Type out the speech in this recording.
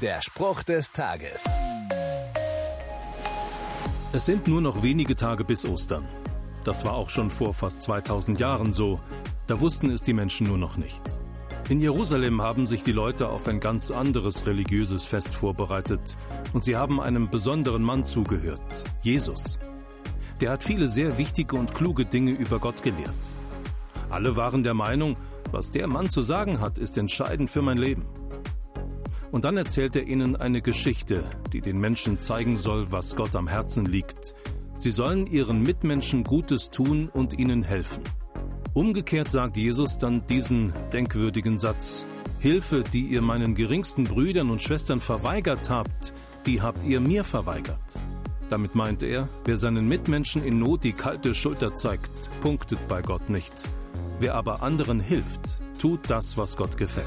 Der Spruch des Tages. Es sind nur noch wenige Tage bis Ostern. Das war auch schon vor fast 2000 Jahren so. Da wussten es die Menschen nur noch nicht. In Jerusalem haben sich die Leute auf ein ganz anderes religiöses Fest vorbereitet und sie haben einem besonderen Mann zugehört, Jesus. Der hat viele sehr wichtige und kluge Dinge über Gott gelehrt. Alle waren der Meinung, was der Mann zu sagen hat, ist entscheidend für mein Leben. Und dann erzählt er ihnen eine Geschichte, die den Menschen zeigen soll, was Gott am Herzen liegt. Sie sollen ihren Mitmenschen Gutes tun und ihnen helfen. Umgekehrt sagt Jesus dann diesen denkwürdigen Satz. Hilfe, die ihr meinen geringsten Brüdern und Schwestern verweigert habt, die habt ihr mir verweigert. Damit meint er, wer seinen Mitmenschen in Not die kalte Schulter zeigt, punktet bei Gott nicht. Wer aber anderen hilft, tut das, was Gott gefällt.